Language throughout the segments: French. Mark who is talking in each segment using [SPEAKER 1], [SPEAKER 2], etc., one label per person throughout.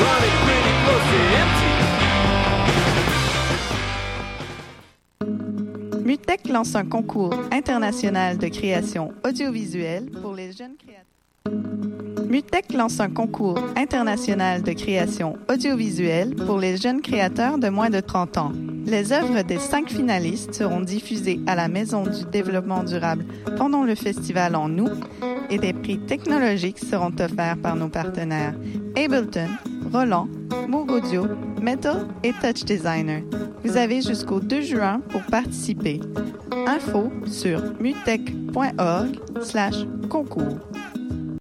[SPEAKER 1] running pretty close to empty.
[SPEAKER 2] Mutec lance un concours international de création audiovisuelle pour les jeunes créateurs. Mutec lance un concours international de création audiovisuelle pour les jeunes créateurs de moins de 30 ans. Les œuvres des cinq finalistes seront diffusées à la Maison du développement durable pendant le festival en août et des prix technologiques seront offerts par nos partenaires Ableton, Roland, Moog Audio, Metal et Touch Designer. Vous avez jusqu'au 2 juin pour participer. Info sur mutech.org slash concours.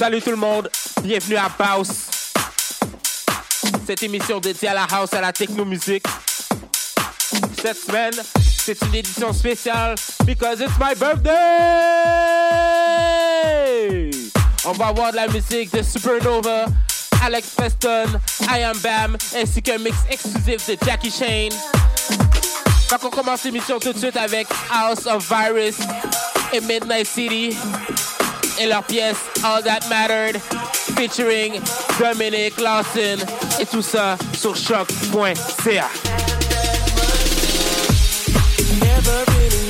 [SPEAKER 1] Salut tout le monde, bienvenue à Pause. Cette émission dédiée à la house, à la techno-musique. Cette semaine, c'est une édition spéciale because it's my birthday! On va avoir de la musique de Supernova, Alex Preston, I Am Bam, ainsi qu'un mix exclusif de Jackie Shane. Donc on commence l'émission tout de suite avec House of Virus et Midnight City et leur pièce All That Mattered. Featuring Dominic Lawson. Et tout ça sur choc.ca.
[SPEAKER 3] Never really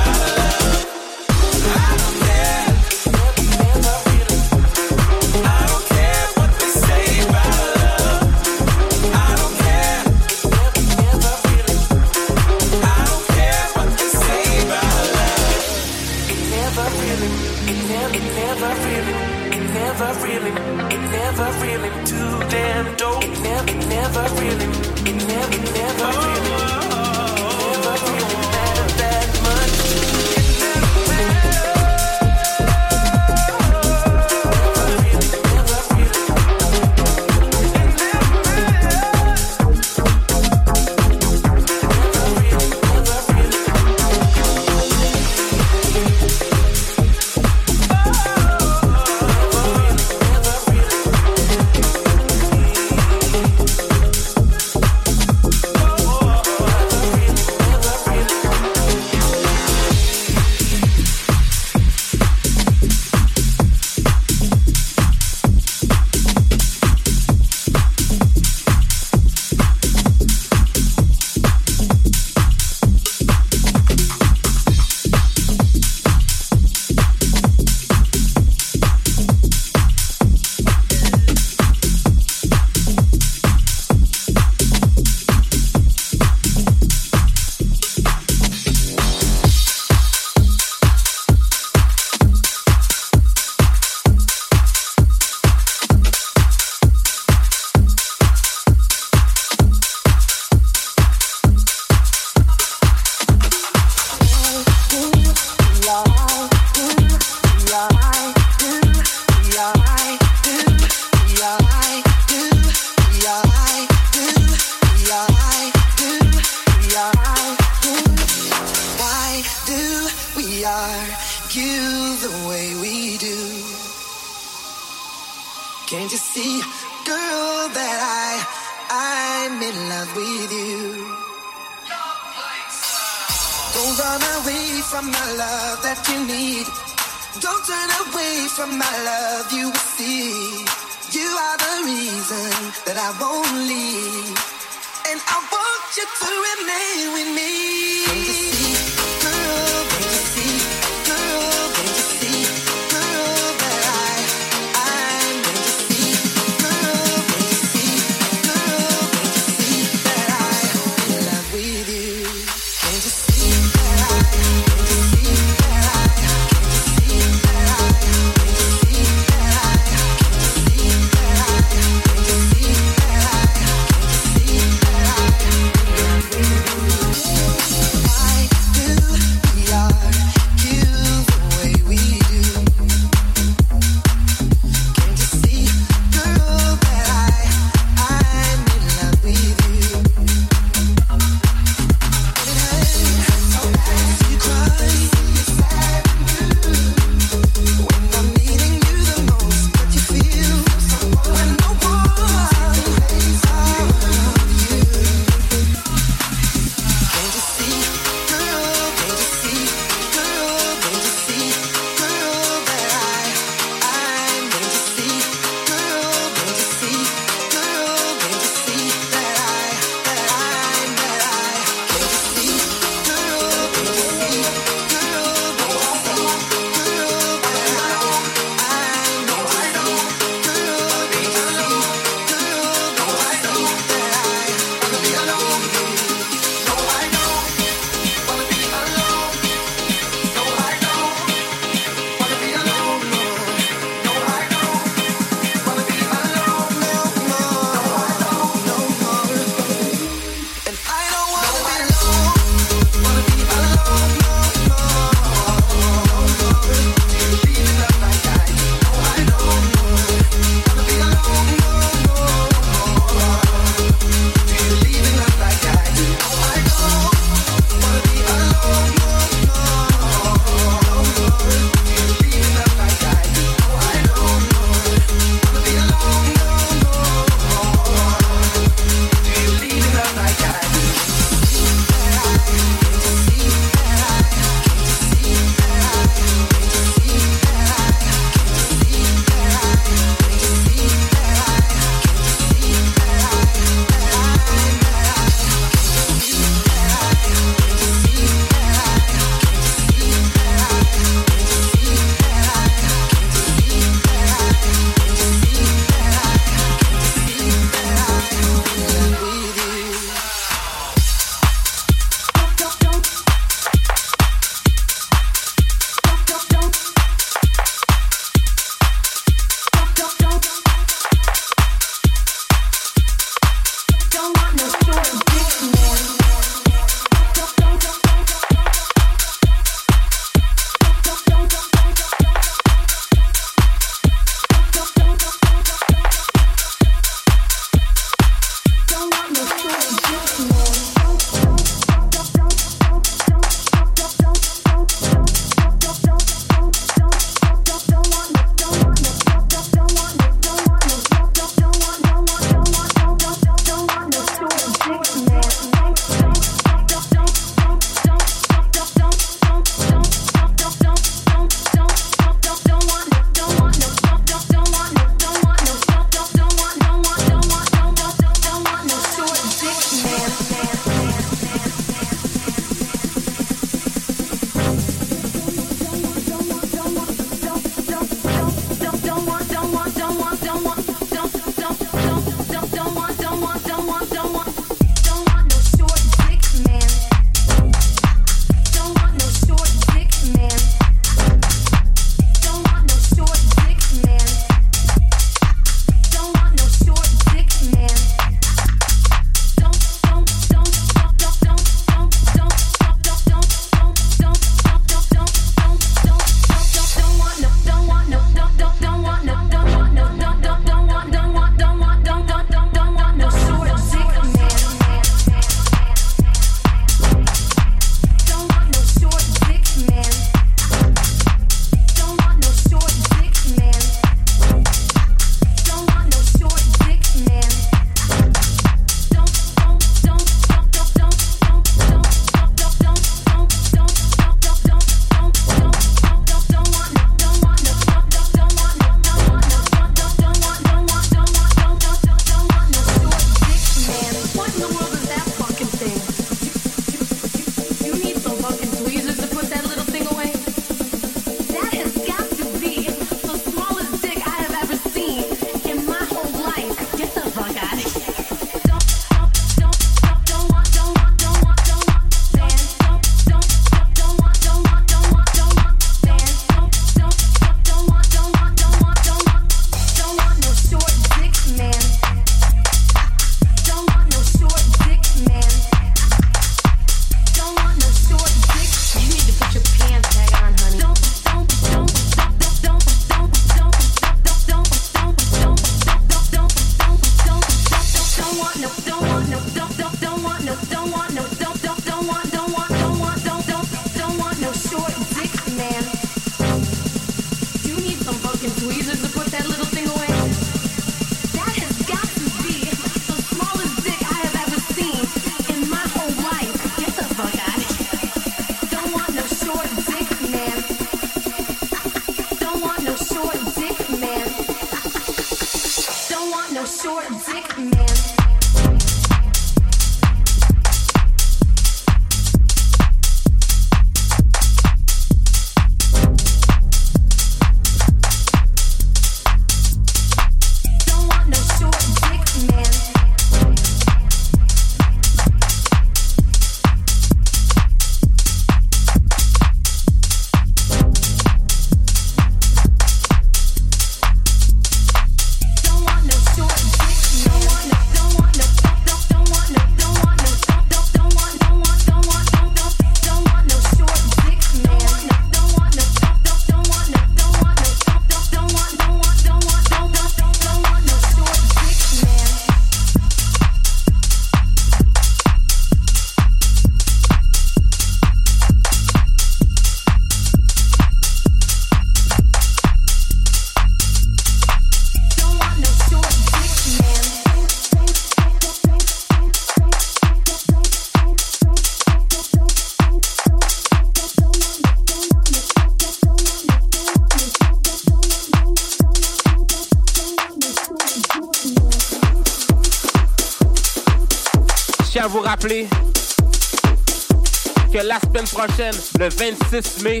[SPEAKER 1] le 26 mai,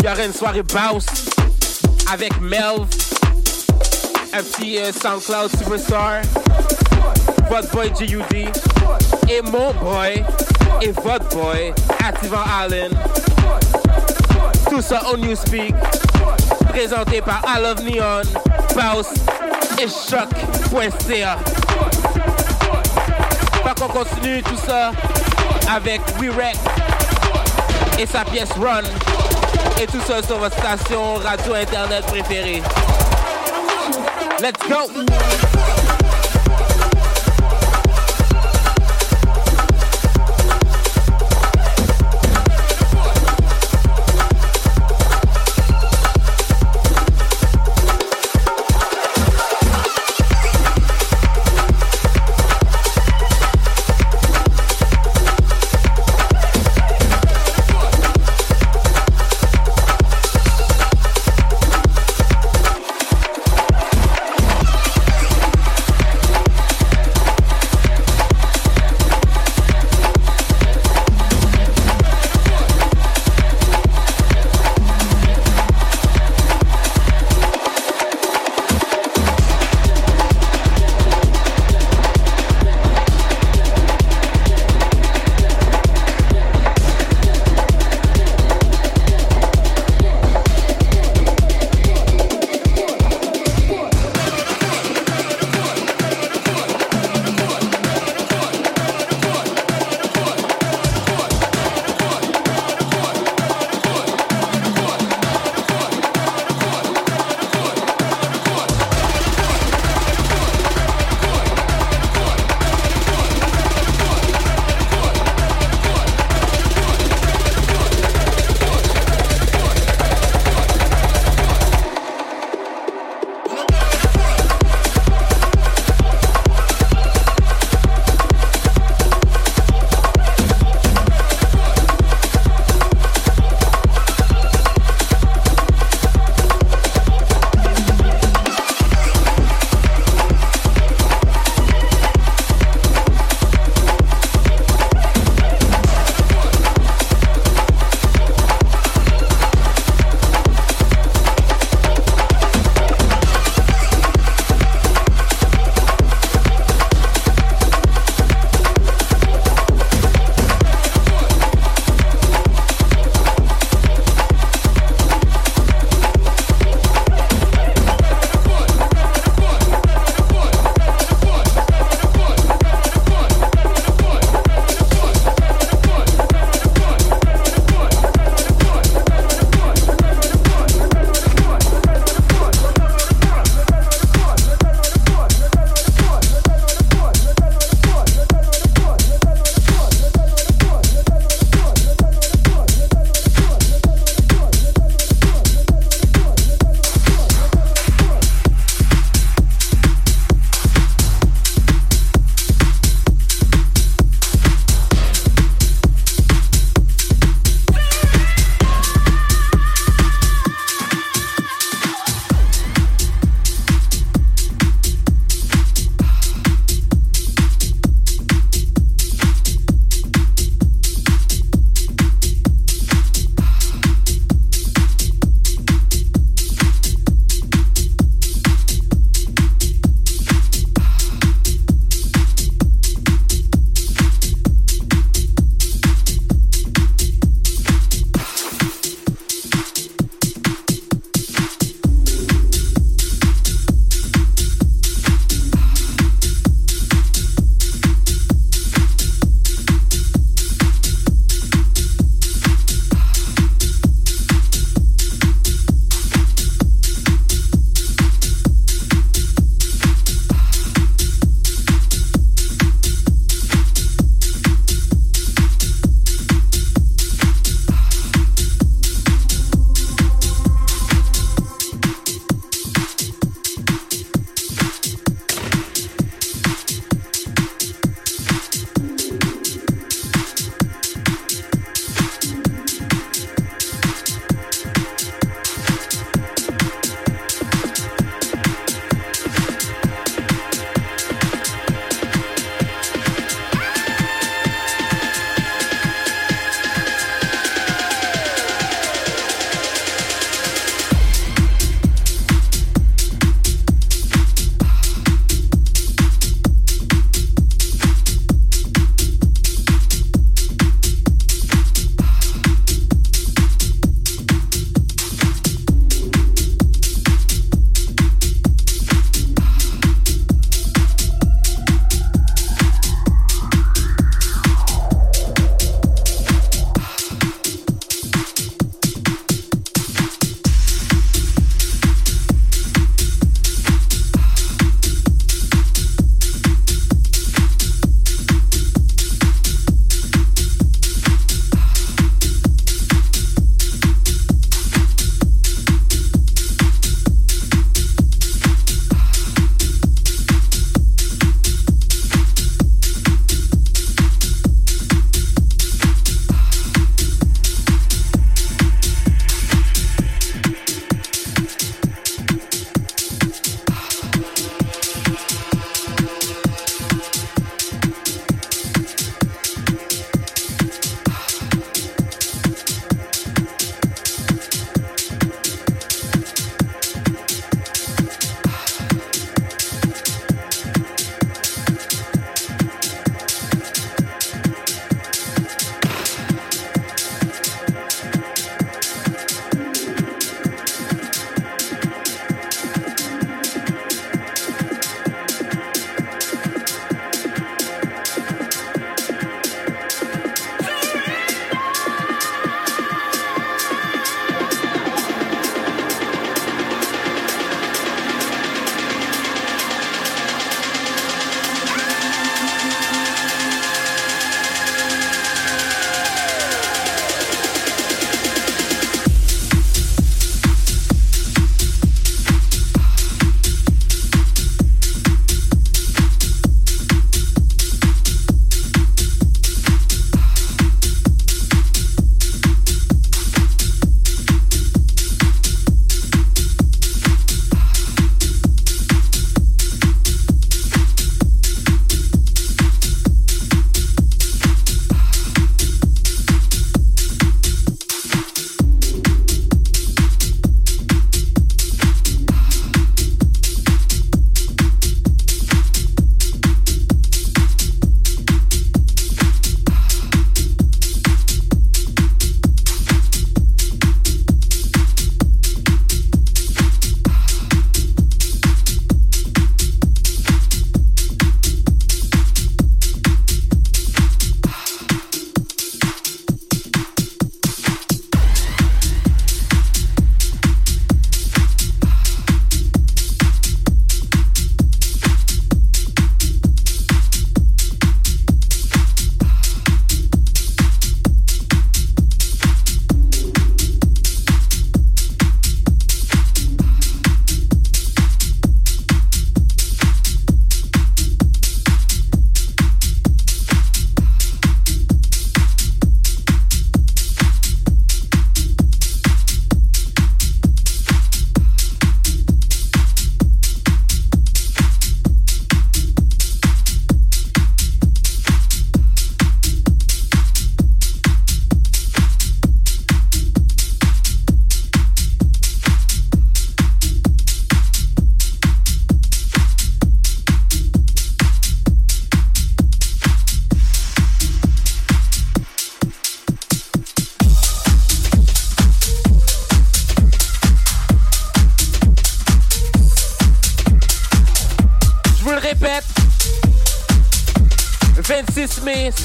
[SPEAKER 1] il y aura une soirée Bounce avec Melv, un petit euh, SoundCloud superstar, votre boy G.U.D. et mon boy et votre boy Activant Allen. Tout ça au Newspeak, présenté par I Love Neon, Bounce et Choc.ca. Pas qu'on continue tout ça avec WeRec et sa pièce Run et tout ça sur votre station radio internet préférée. Let's go!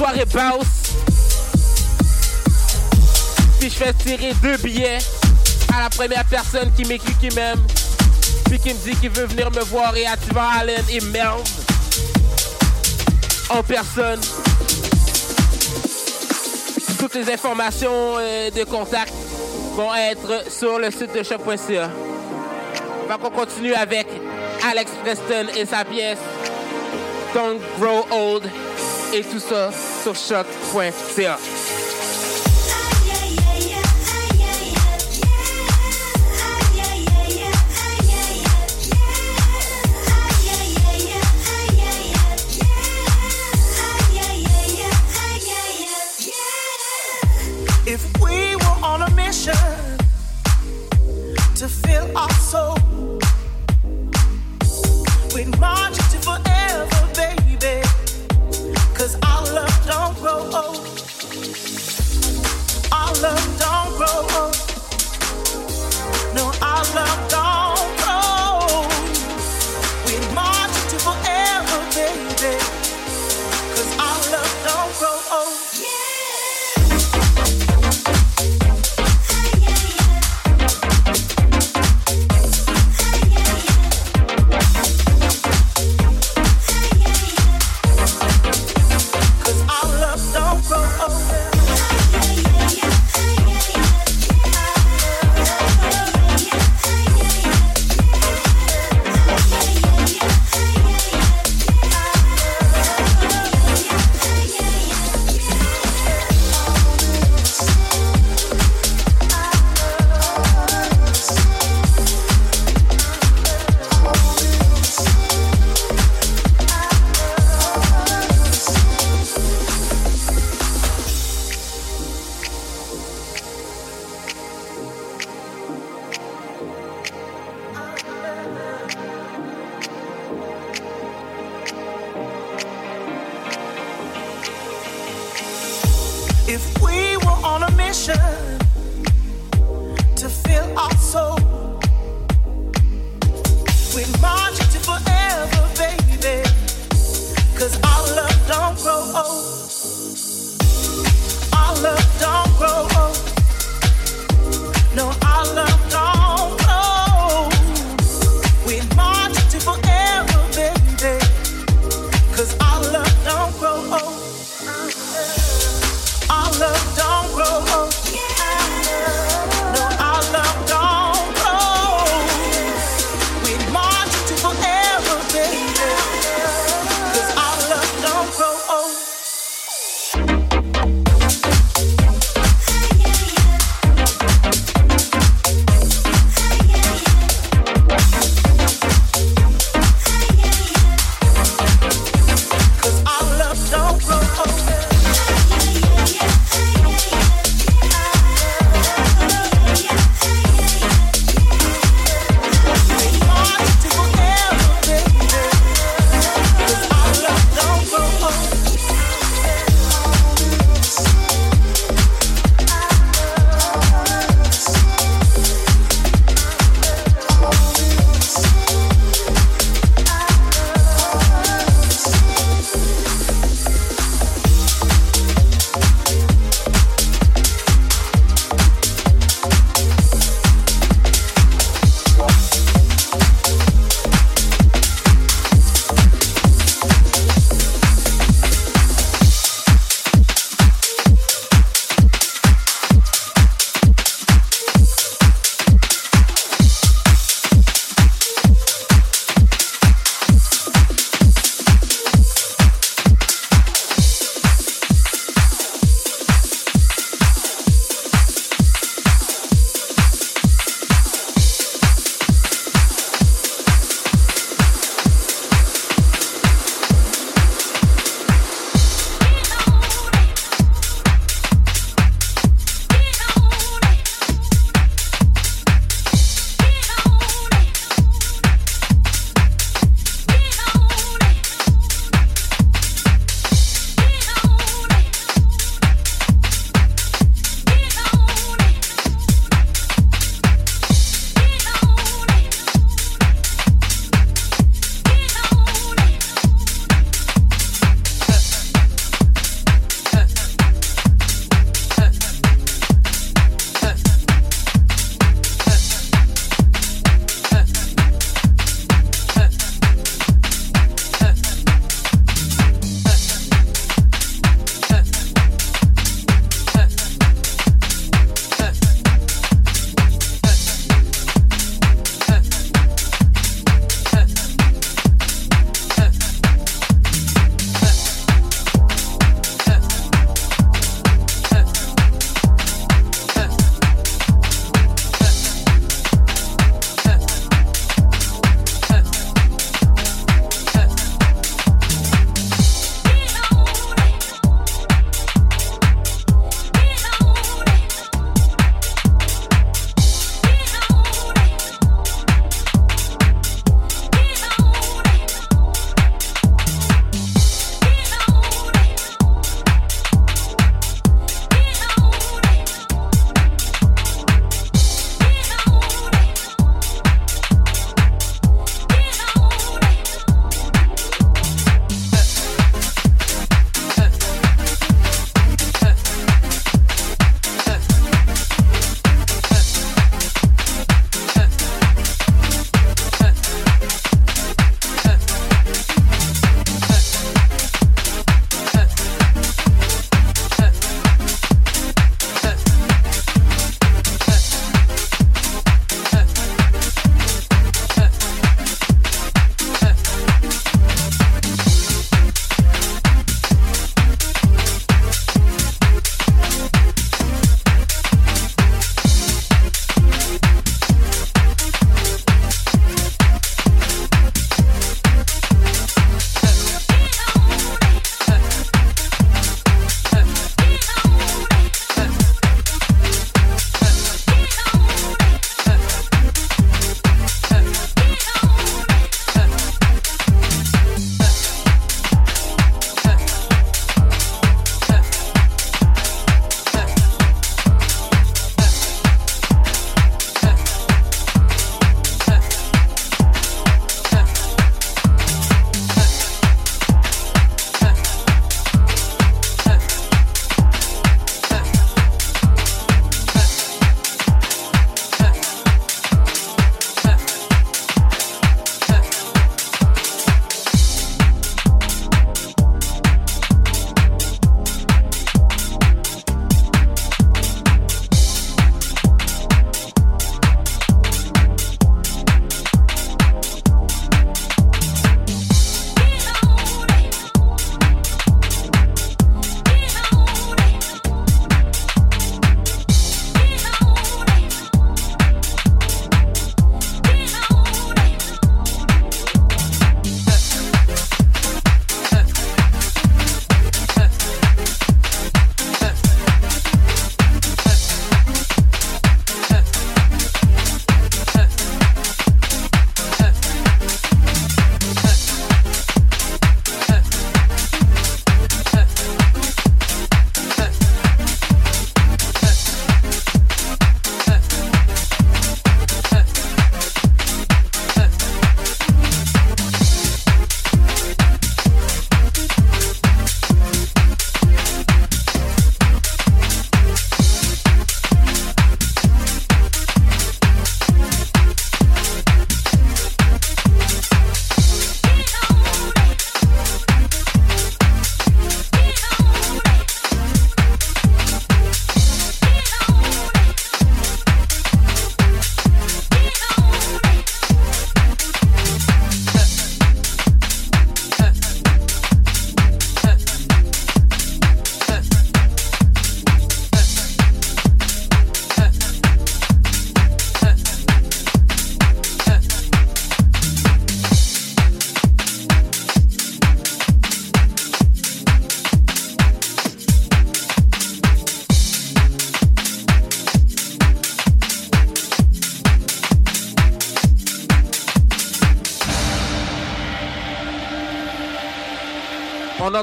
[SPEAKER 1] Soirée Baus. Puis je fais tirer deux billets à la première personne qui m'écrit qui m'aime. Puis qui me dit qu'il veut venir me voir et à Allen et Melv. En personne. Toutes les informations euh, de contact vont être sur le site de choc.ca. Qu'on continue avec Alex Preston et sa pièce Don't Grow Old et tout ça sur choc.ca.
[SPEAKER 4] don't grow old. Our love don't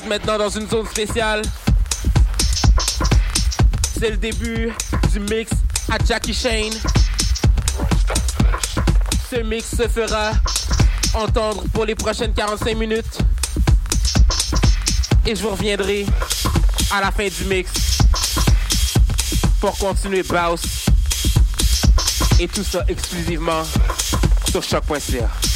[SPEAKER 1] maintenant dans une zone spéciale. C'est le début du mix à Jackie Shane. Ce mix se fera entendre pour les prochaines 45 minutes. Et je vous reviendrai à la fin du mix pour continuer Baus et tout ça exclusivement sur choc.ca.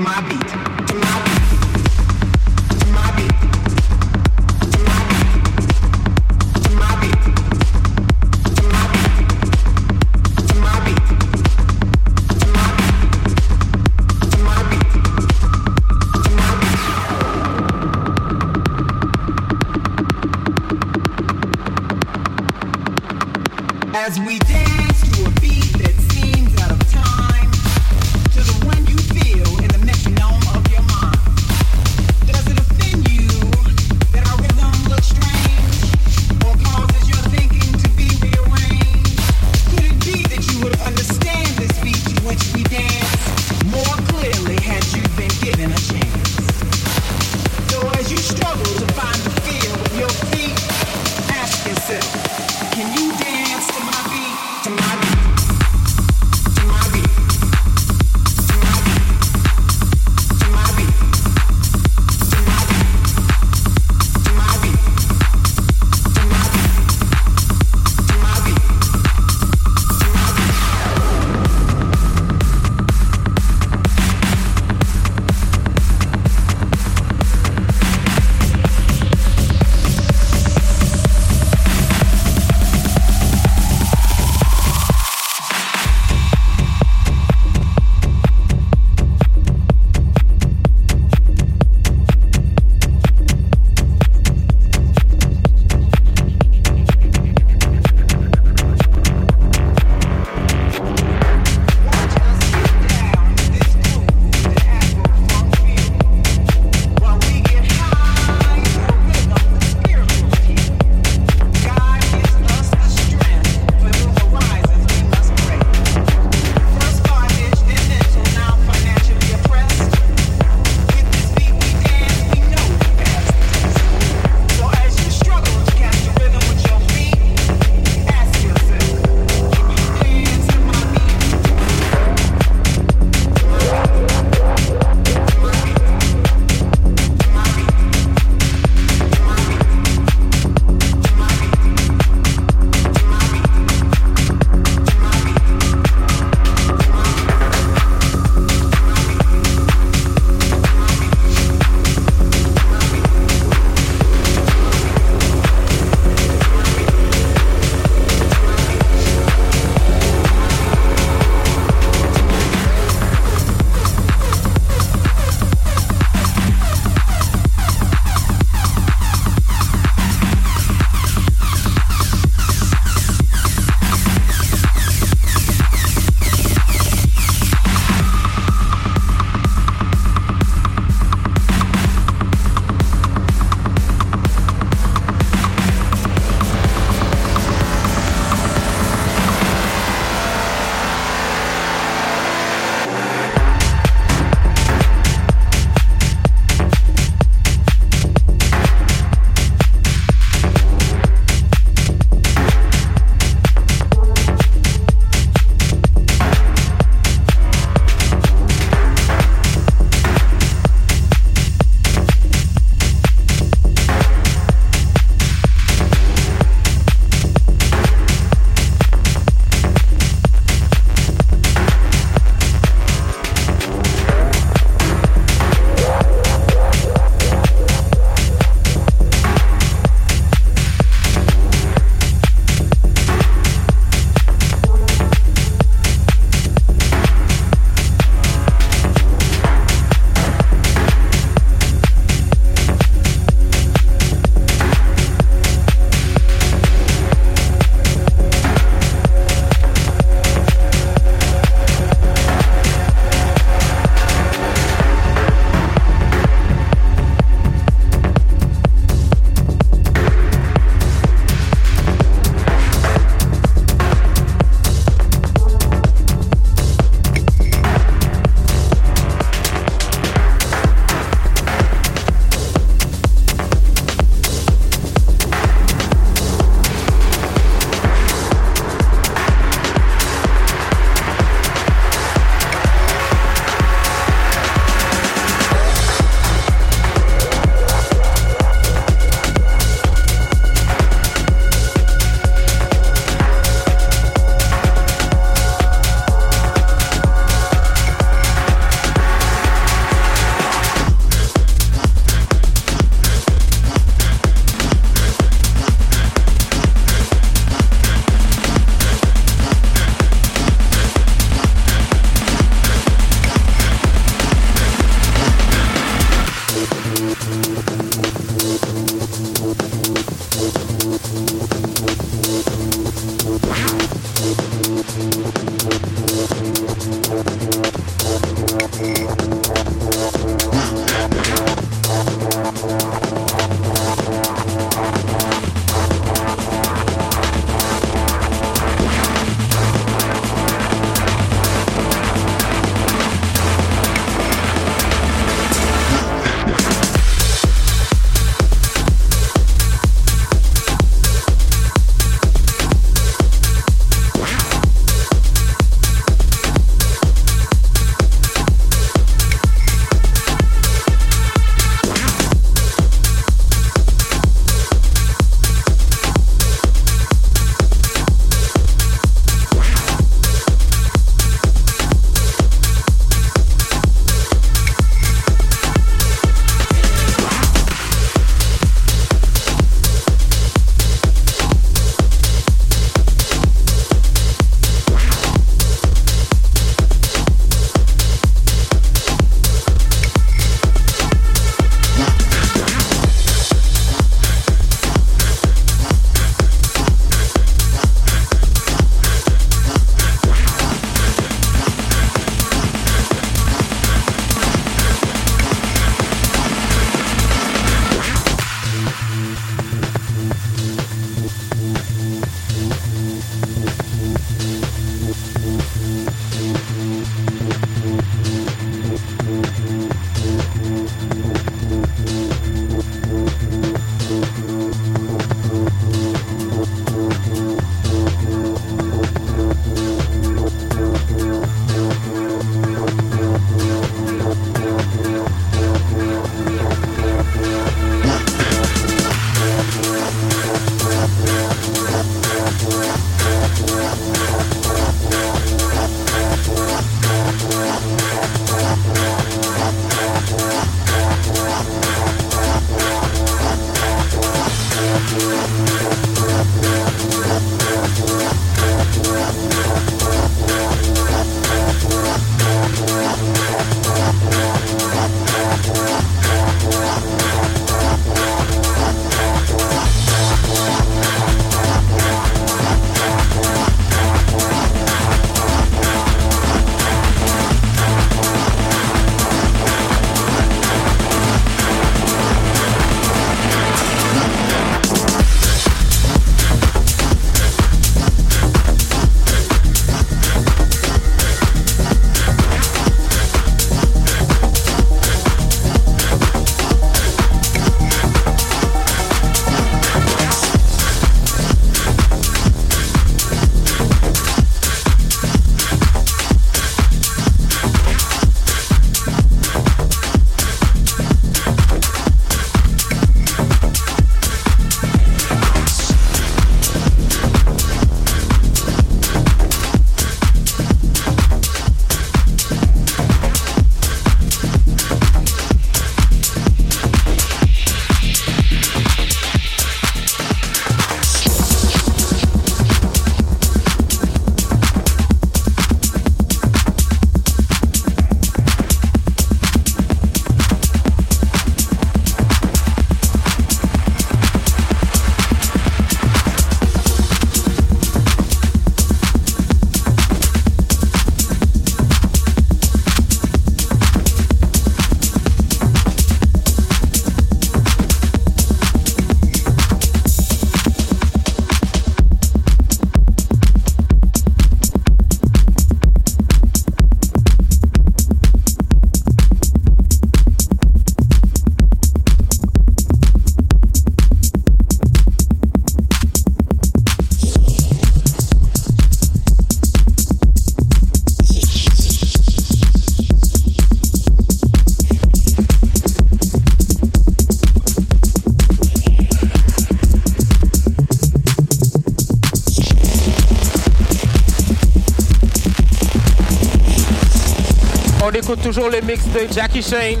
[SPEAKER 1] toujours le mix de Jackie Shane.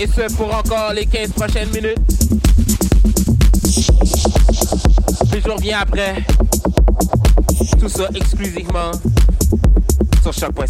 [SPEAKER 1] Et ce pour encore les 15 prochaines minutes. Puis je reviens après. Tout ça exclusivement sur
[SPEAKER 5] chaque
[SPEAKER 1] point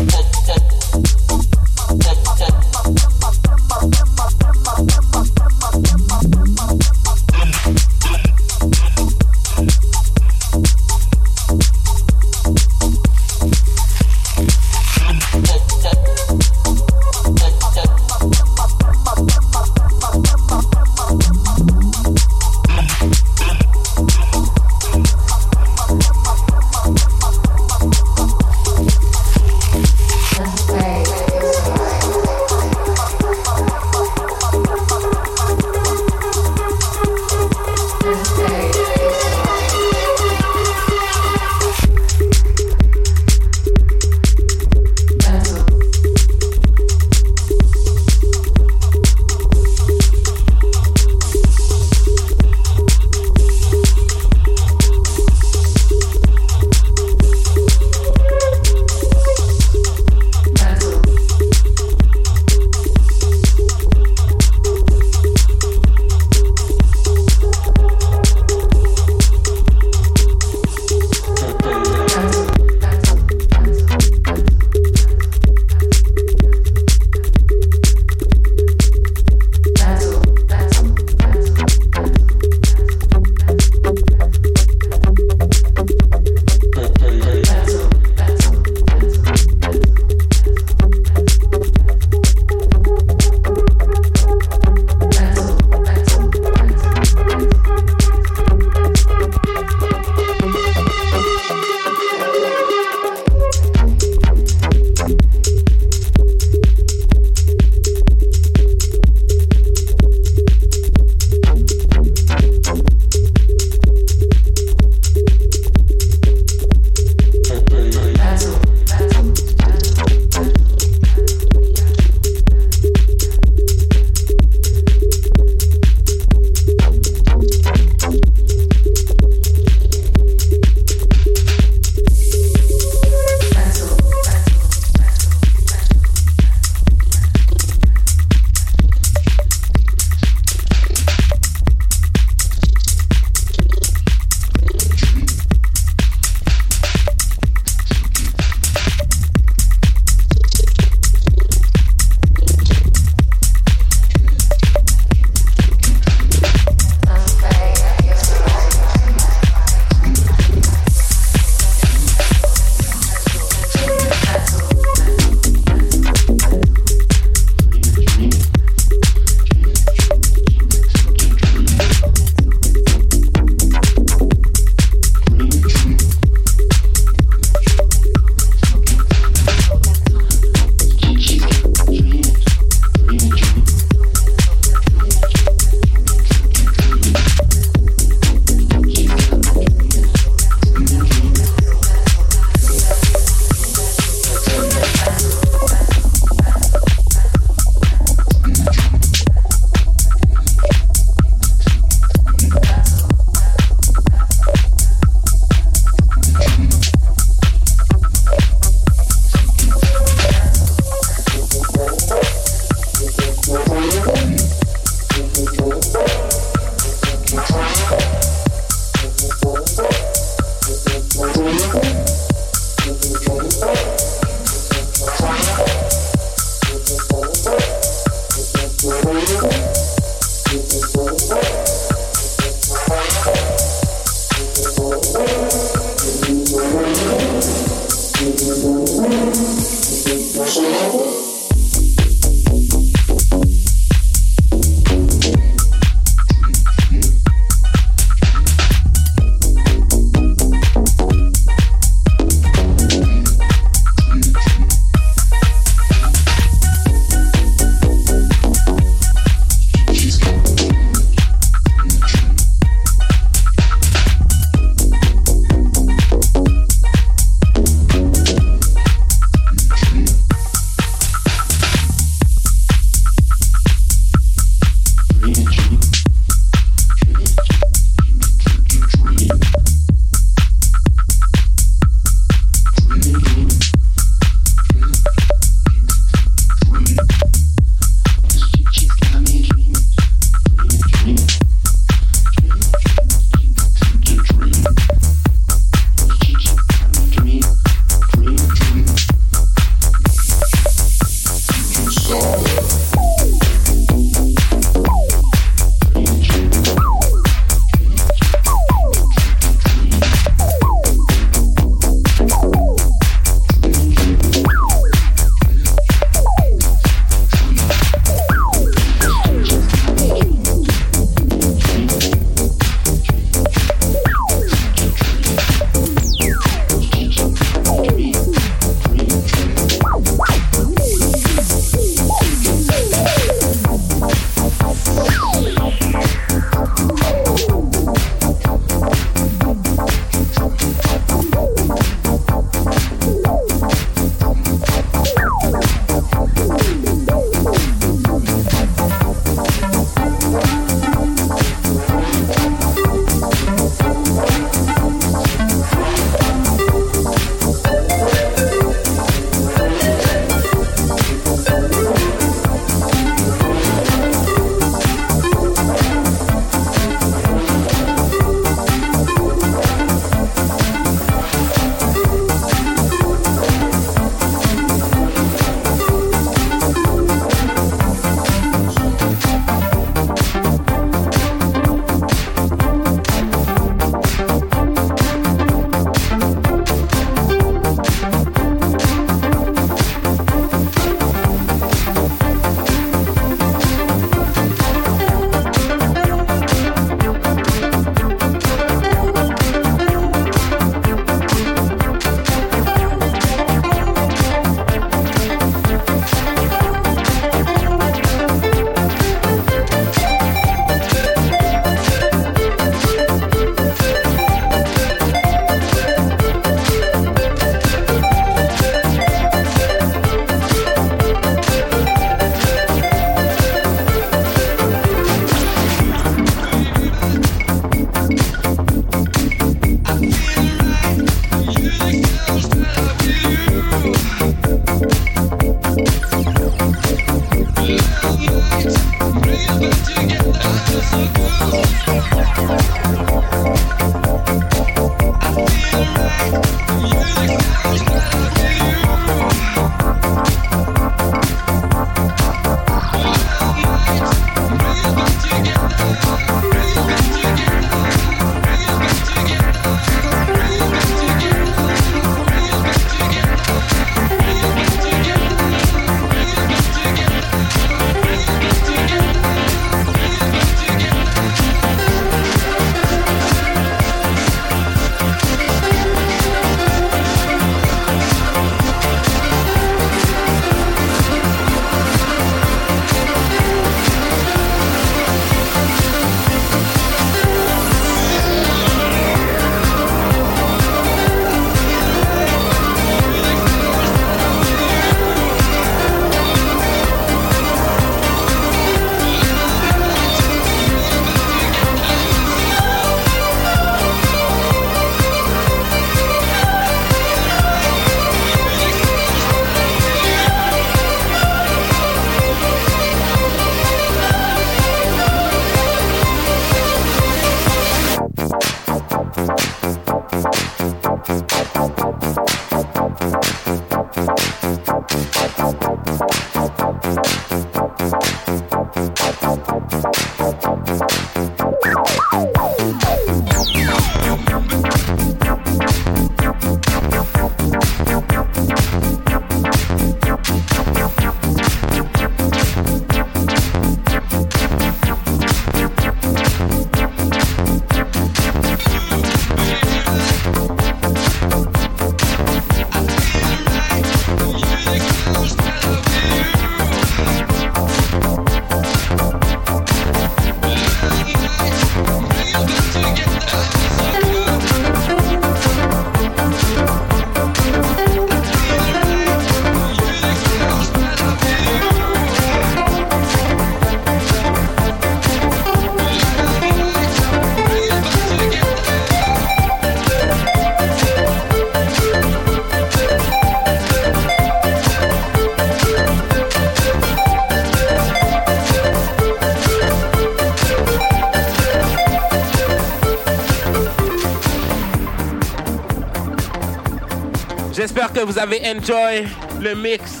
[SPEAKER 1] Que vous avez enjoy le mix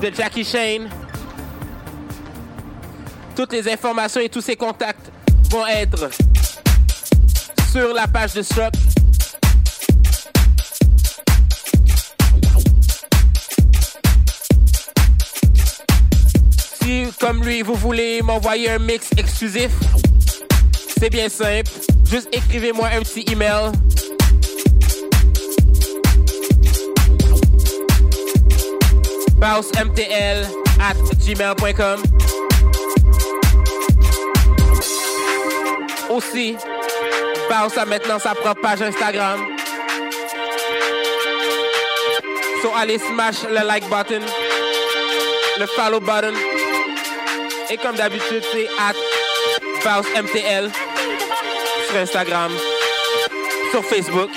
[SPEAKER 1] de Jackie Shane. Toutes les informations et tous ses contacts vont être sur la page de Struck. Si, comme lui, vous voulez m'envoyer un mix exclusif, c'est bien simple. Juste écrivez-moi un petit email. Bouncemtl at gmail.com. Aussi, Bounce a maintenant sa propre page Instagram. So allez smash le like button, le follow button. Et comme d'habitude, c'est at bouncemtl sur Instagram, sur Facebook.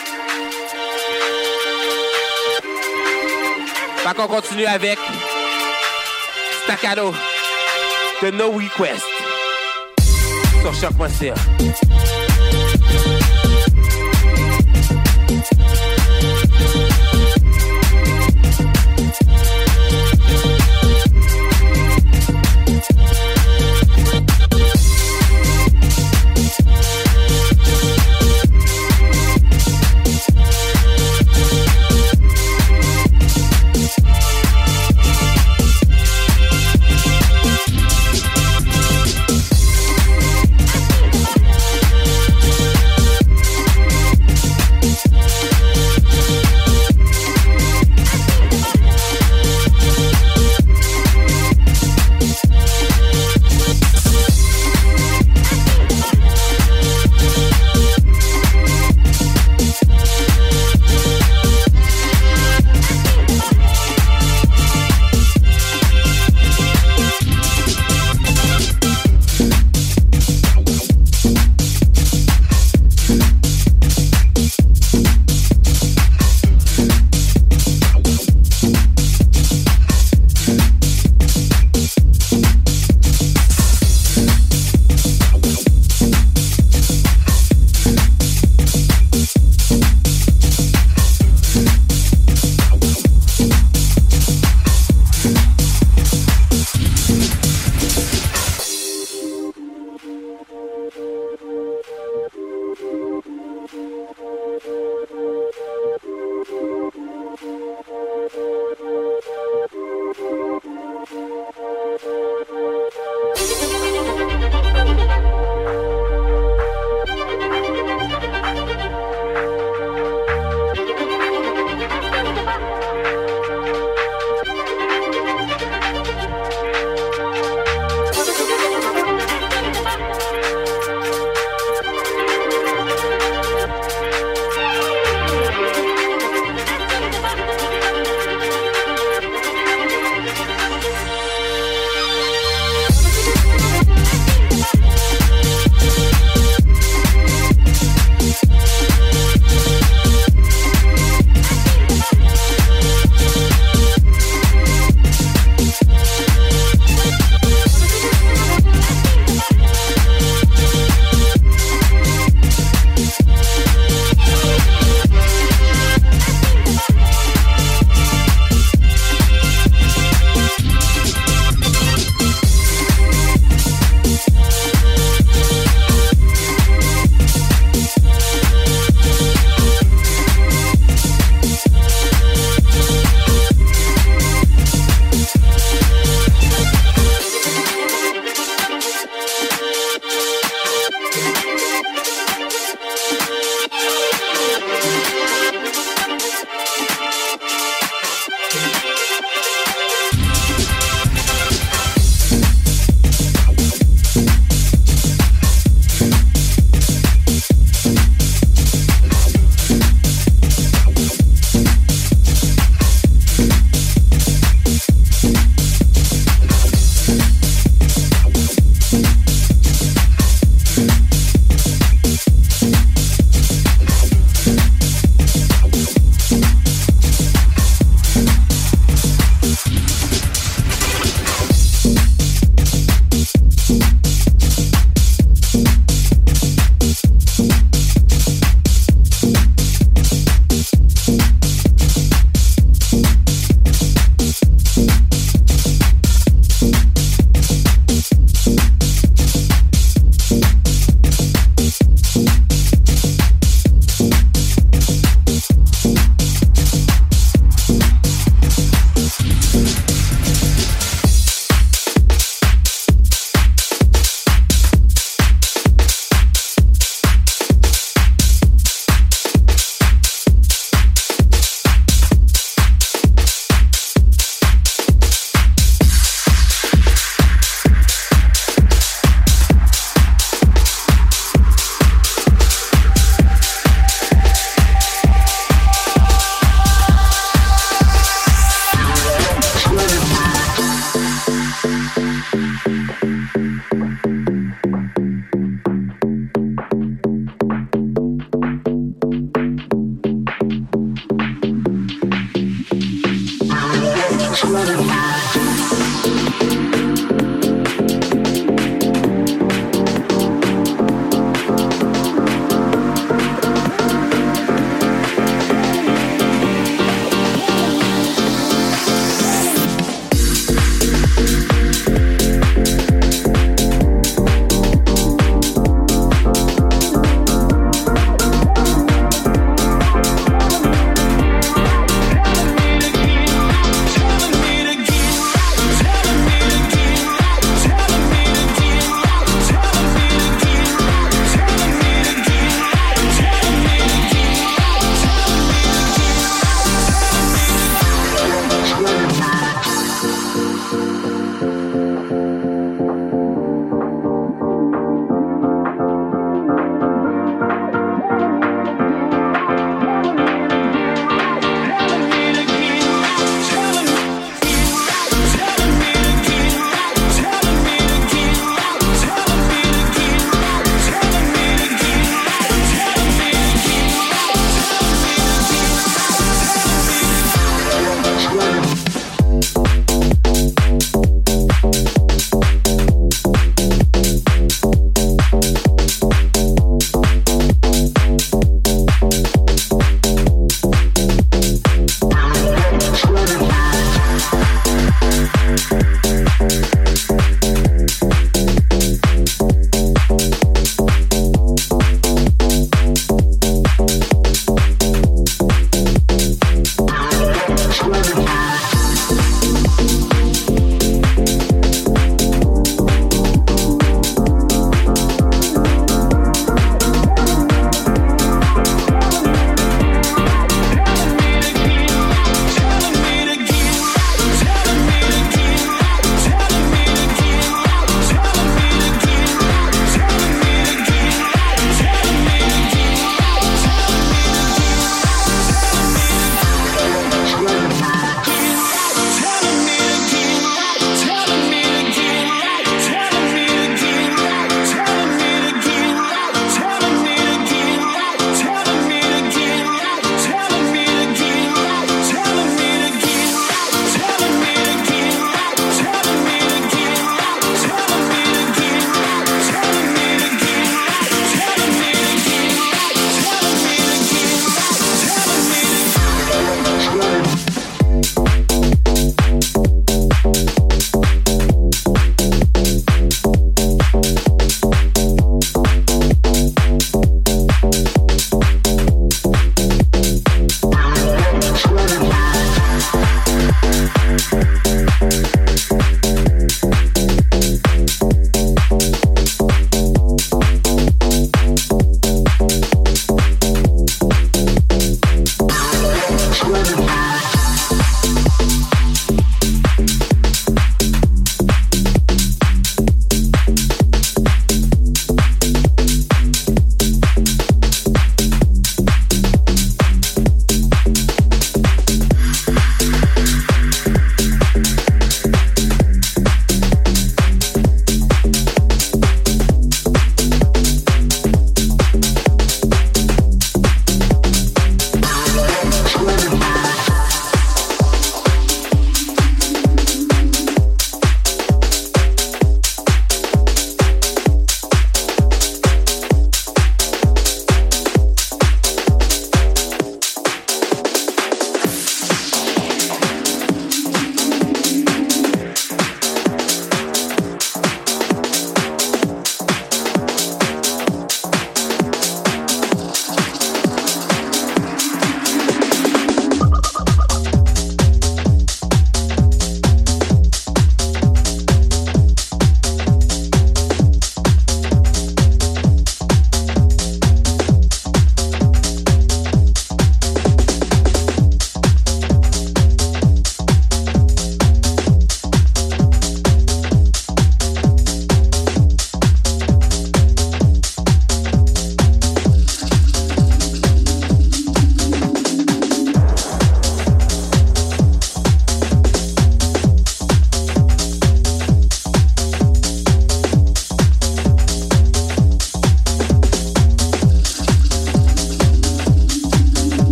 [SPEAKER 1] Fait qu'on continue avec. Staccato de No Request. Sur choc.ca.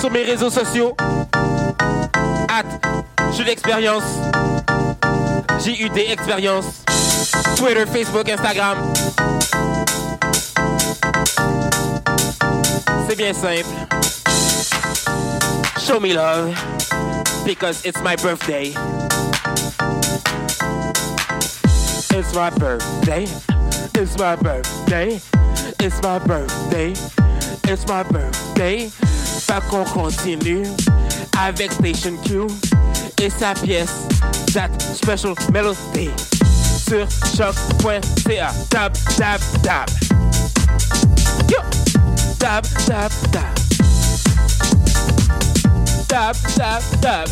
[SPEAKER 1] sur mes réseaux sociaux. At Jules Expérience. J-U-D Expérience. Twitter, Facebook, Instagram. C'est bien simple. Show me love. Because it's my birthday. It's my birthday. It's my birthday. It's my birthday. It's my birthday. Fait qu'on continue avec Station Q et sa pièce That Special Melody sur choc.ca. Dab, dab, dab. Yo! Dab, dab, dab. Dab, dab, dab.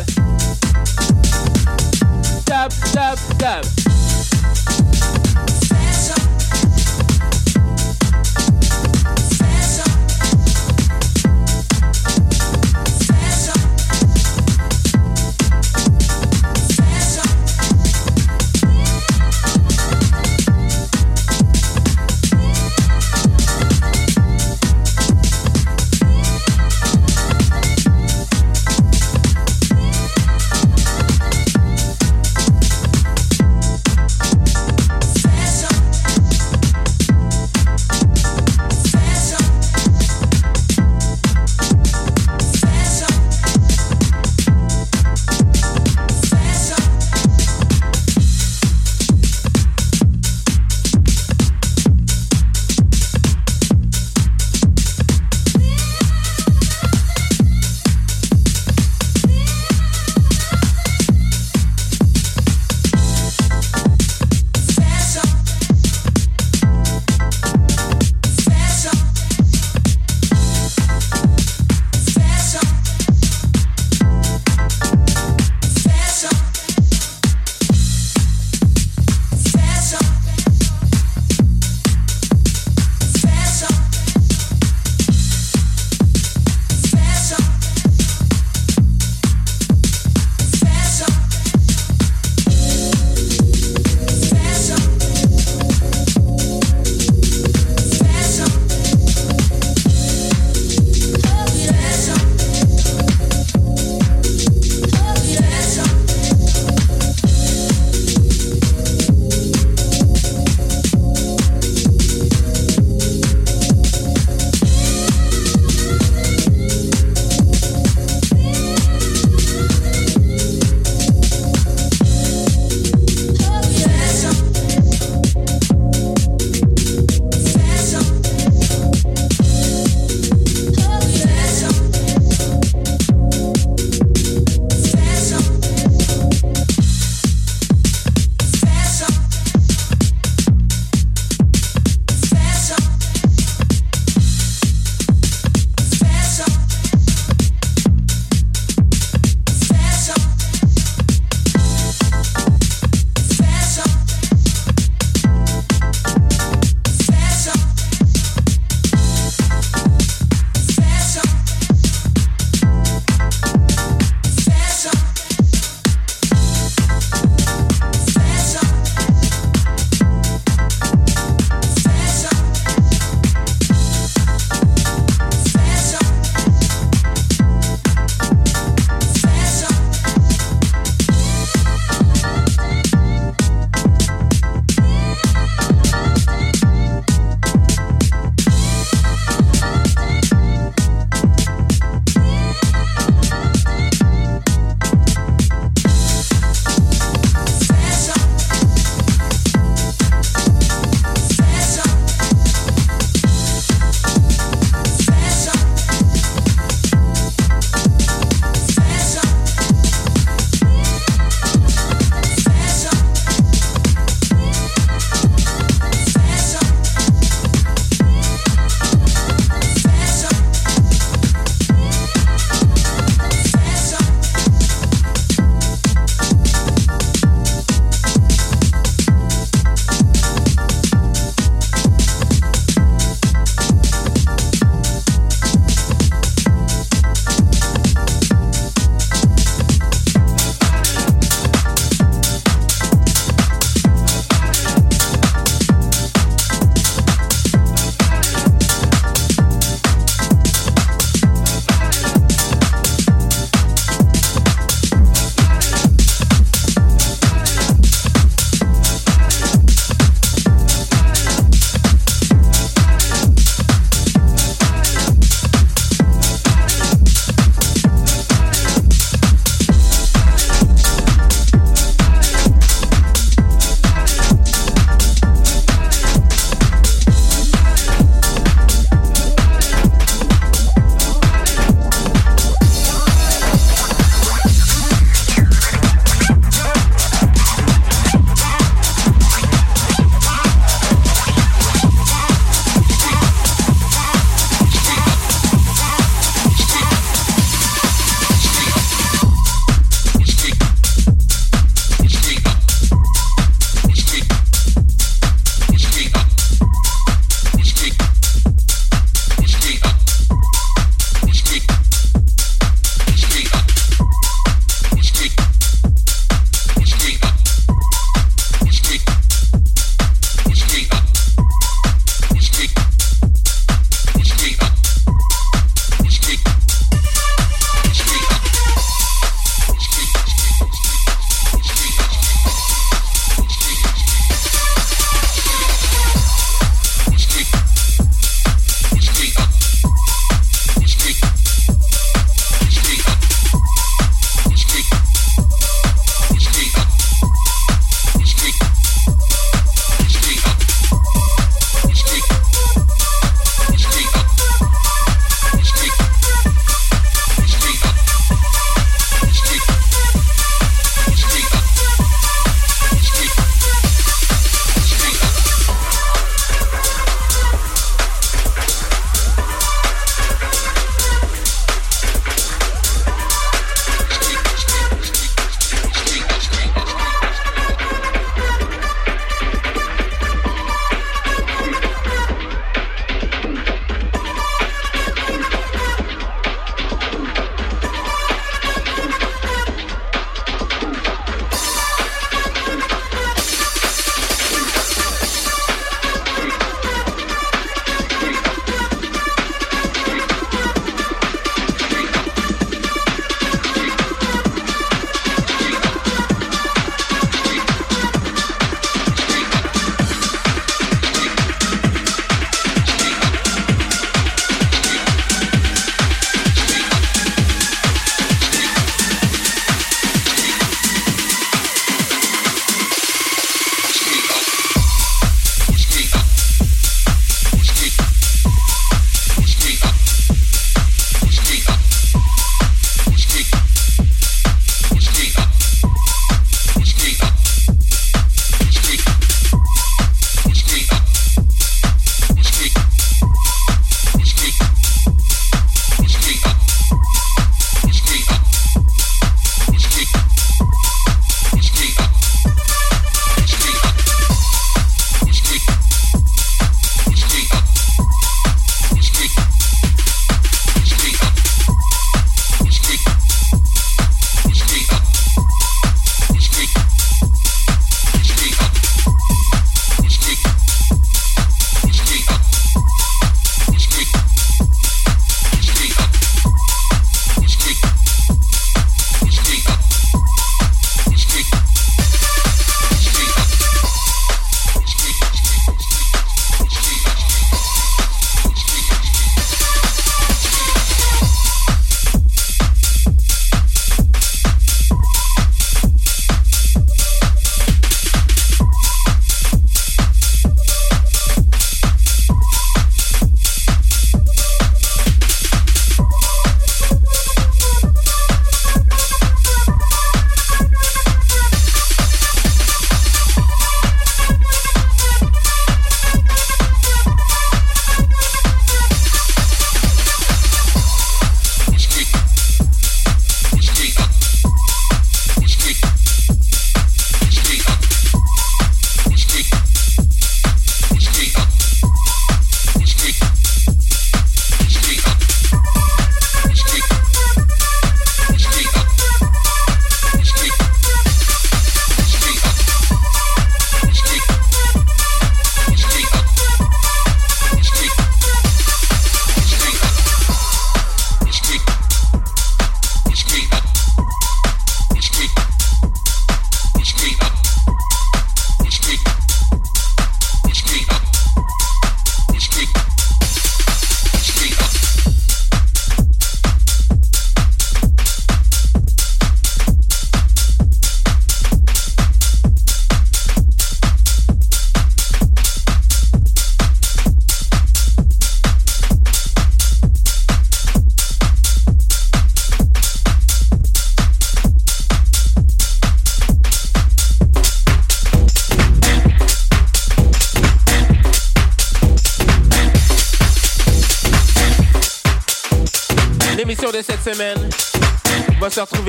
[SPEAKER 1] Dab, dab, dab.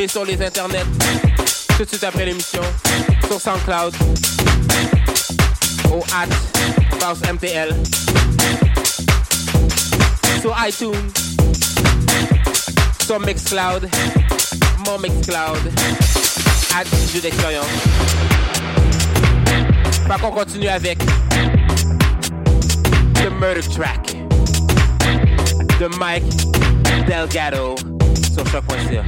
[SPEAKER 1] Sur les internets tout de suite après l'émission sur SoundCloud au at Bounce MTL sur iTunes sur Mixcloud mon Mixcloud at jeu d'expérience Fait qu'on continue avec The Murder Track de Mike Delgado sur choc.ca.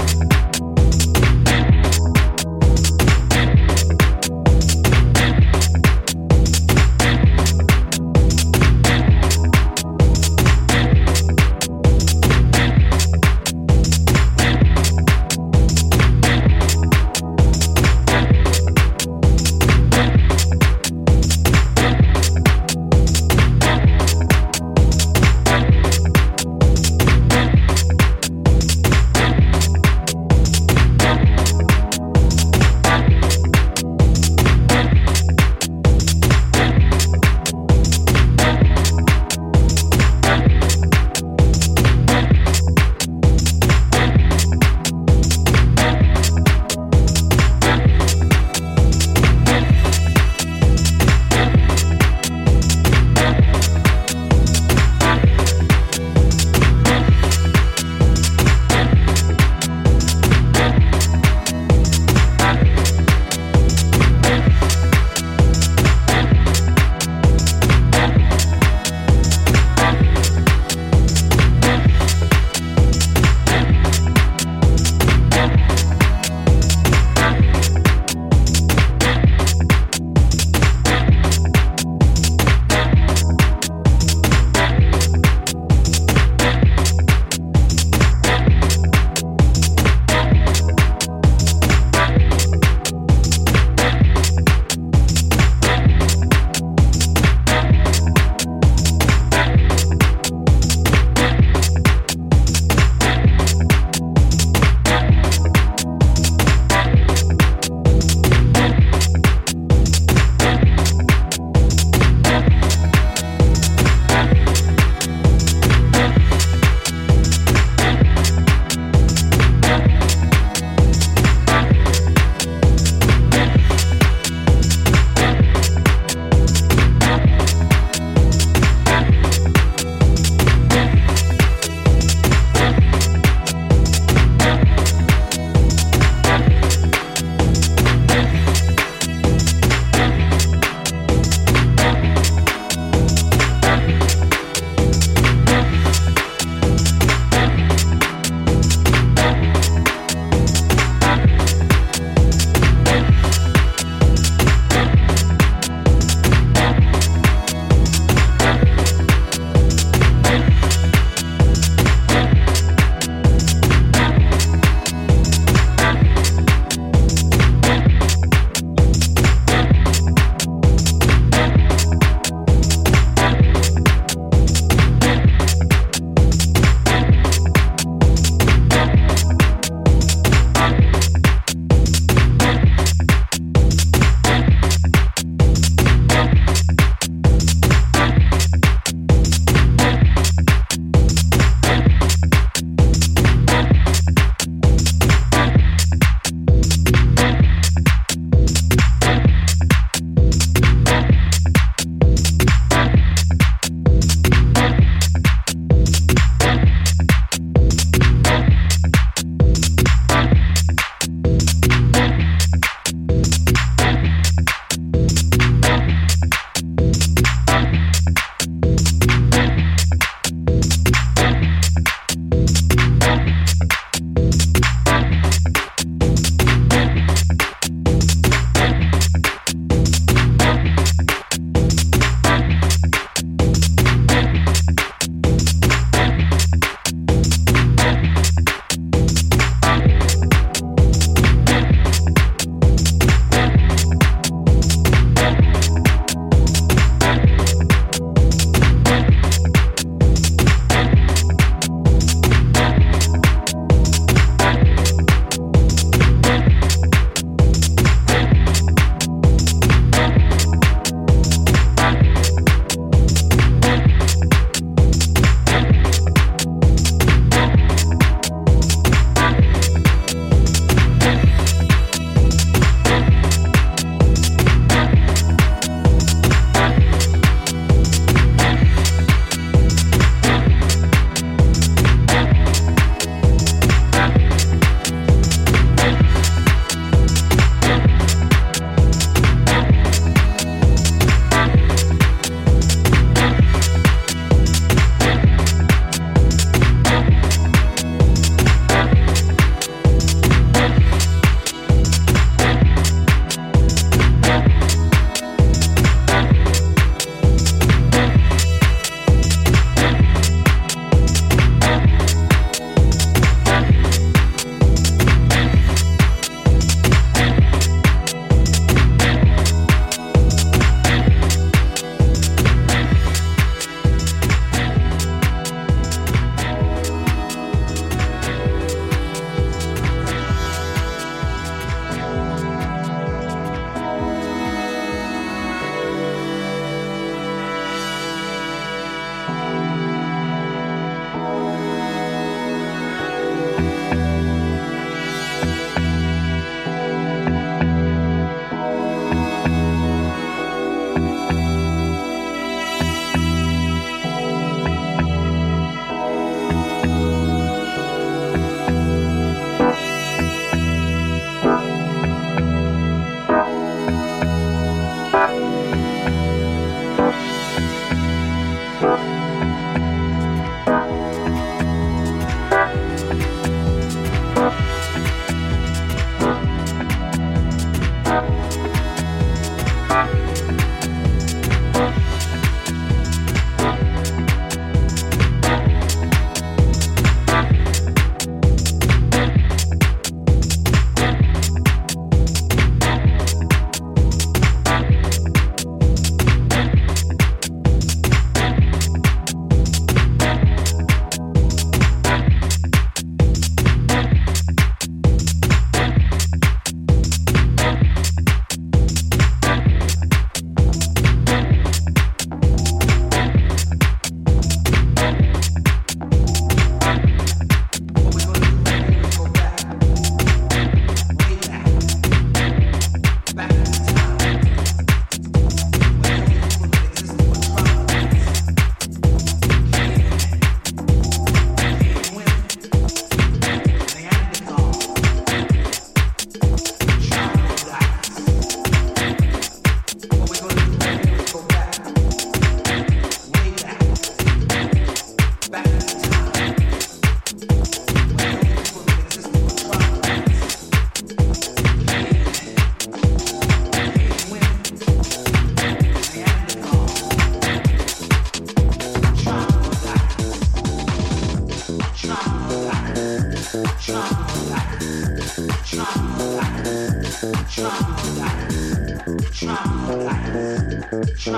[SPEAKER 6] Try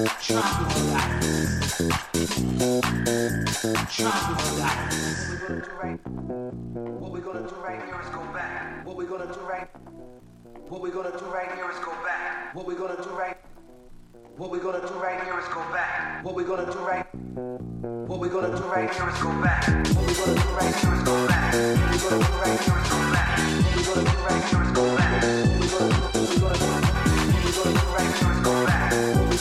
[SPEAKER 6] What we gonna do Let's go. back. What we gonna do right? What we gonna do right here? Let's go back. What we gonna do right here? Let's go back. What we gonna do right here? Let's go back. What we gonna do right here? Let's go back. What we gonna do right here? Let's go back.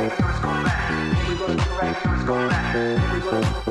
[SPEAKER 6] right here is go back. We go to the right here is go back. We go to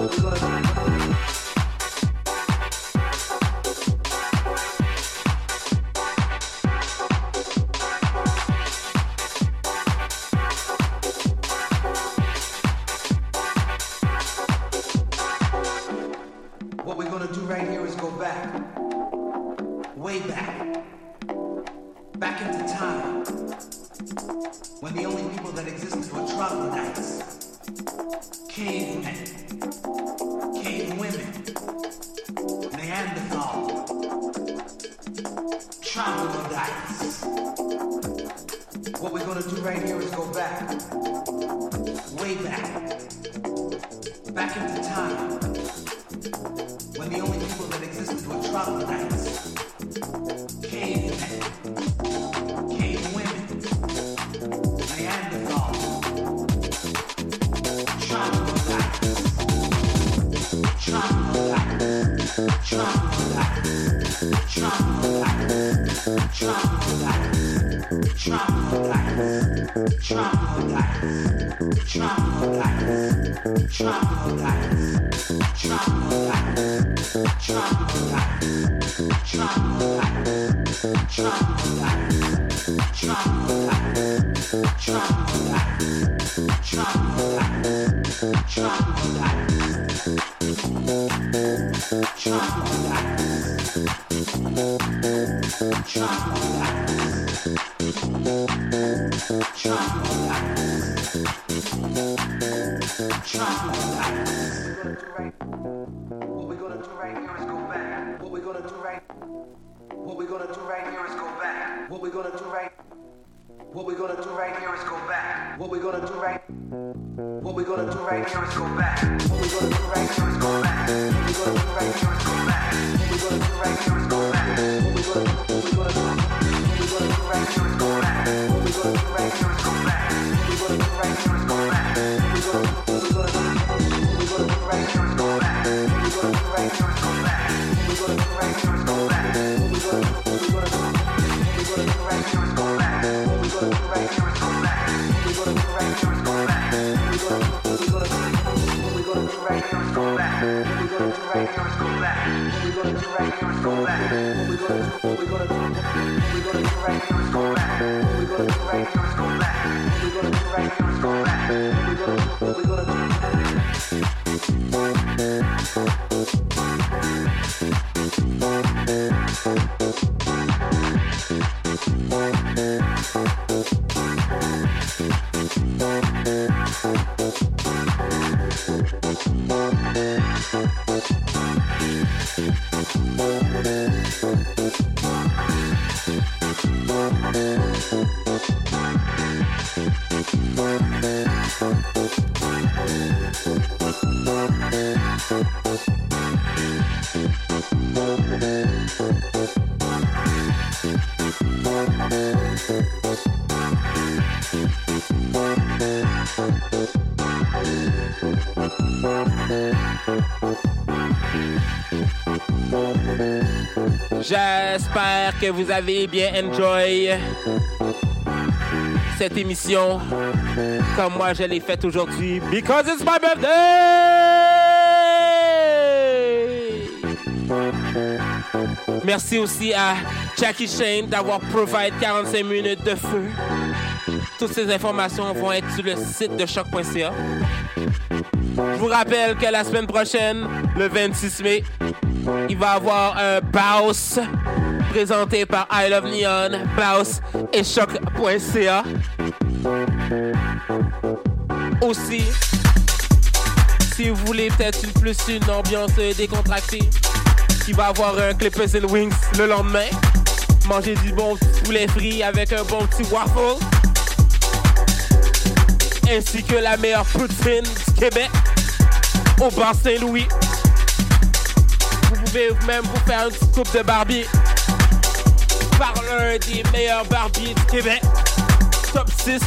[SPEAKER 6] What we gonna do right What we gonna do right now is go back. What we gonna do go back. What we gonna do, right we gonna what we gonna do right go back. What we gonna do right here is go back. What we gonna do right here is go back. What we gonna do
[SPEAKER 1] J'espère que vous avez bien enjoy cette émission comme moi je l'ai faite aujourd'hui because it's my birthday. Merci aussi à Jackie Shane d'avoir provide 45 minutes de feu. Toutes ces informations vont être sur le site de choc.ca. Je vous rappelle que la semaine prochaine, le 26 mai, il va y avoir un Baus présenté par I Love Neon, Baus et choc.ca. Aussi, si vous voulez peut-être une plus une ambiance décontractée, il va avoir un Clippers and Wings le lendemain. Manger du bon poulet frit avec un bon petit waffle. Ainsi que la meilleure poutine du Québec au bar Saint-Louis. Vous pouvez même vous faire une petite coupe de Barbie par des meilleurs barbiers du Québec. Top 6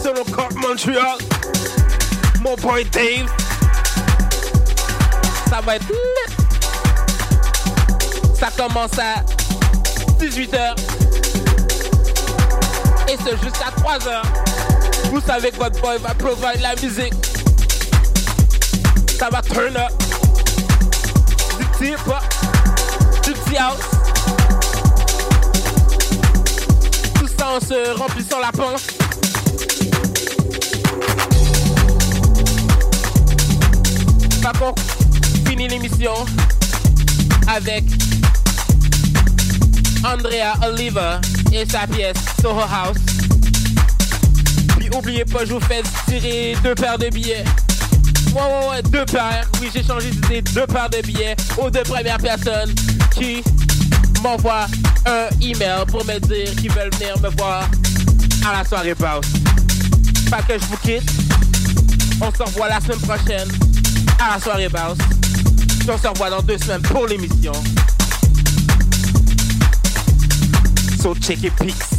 [SPEAKER 1] sur le corps Montréal. Mon boy Dave. Ça va être lit. Ça commence à 18h. Et c'est jusqu'à 3h. Vous savez que votre boy va provide la musique. Ça va turn up. Du petit hip-hop. Du petit house. Se remplissant la panse. Pas qu'on finit l'émission avec Andrea Oliver et sa pièce Soho House. Puis oubliez pas, je vous fais tirer deux paires de billets. Ouais, ouais, ouais, deux paires. Oui, j'ai changé d'idée, deux paires de billets aux deux premières personnes qui m'envoient un email pour me dire qu'ils veulent venir me voir à la soirée pause. Pas que je vous quitte. On se revoit la semaine prochaine à la soirée basse. On se revoit dans deux semaines pour l'émission. So check it, peace.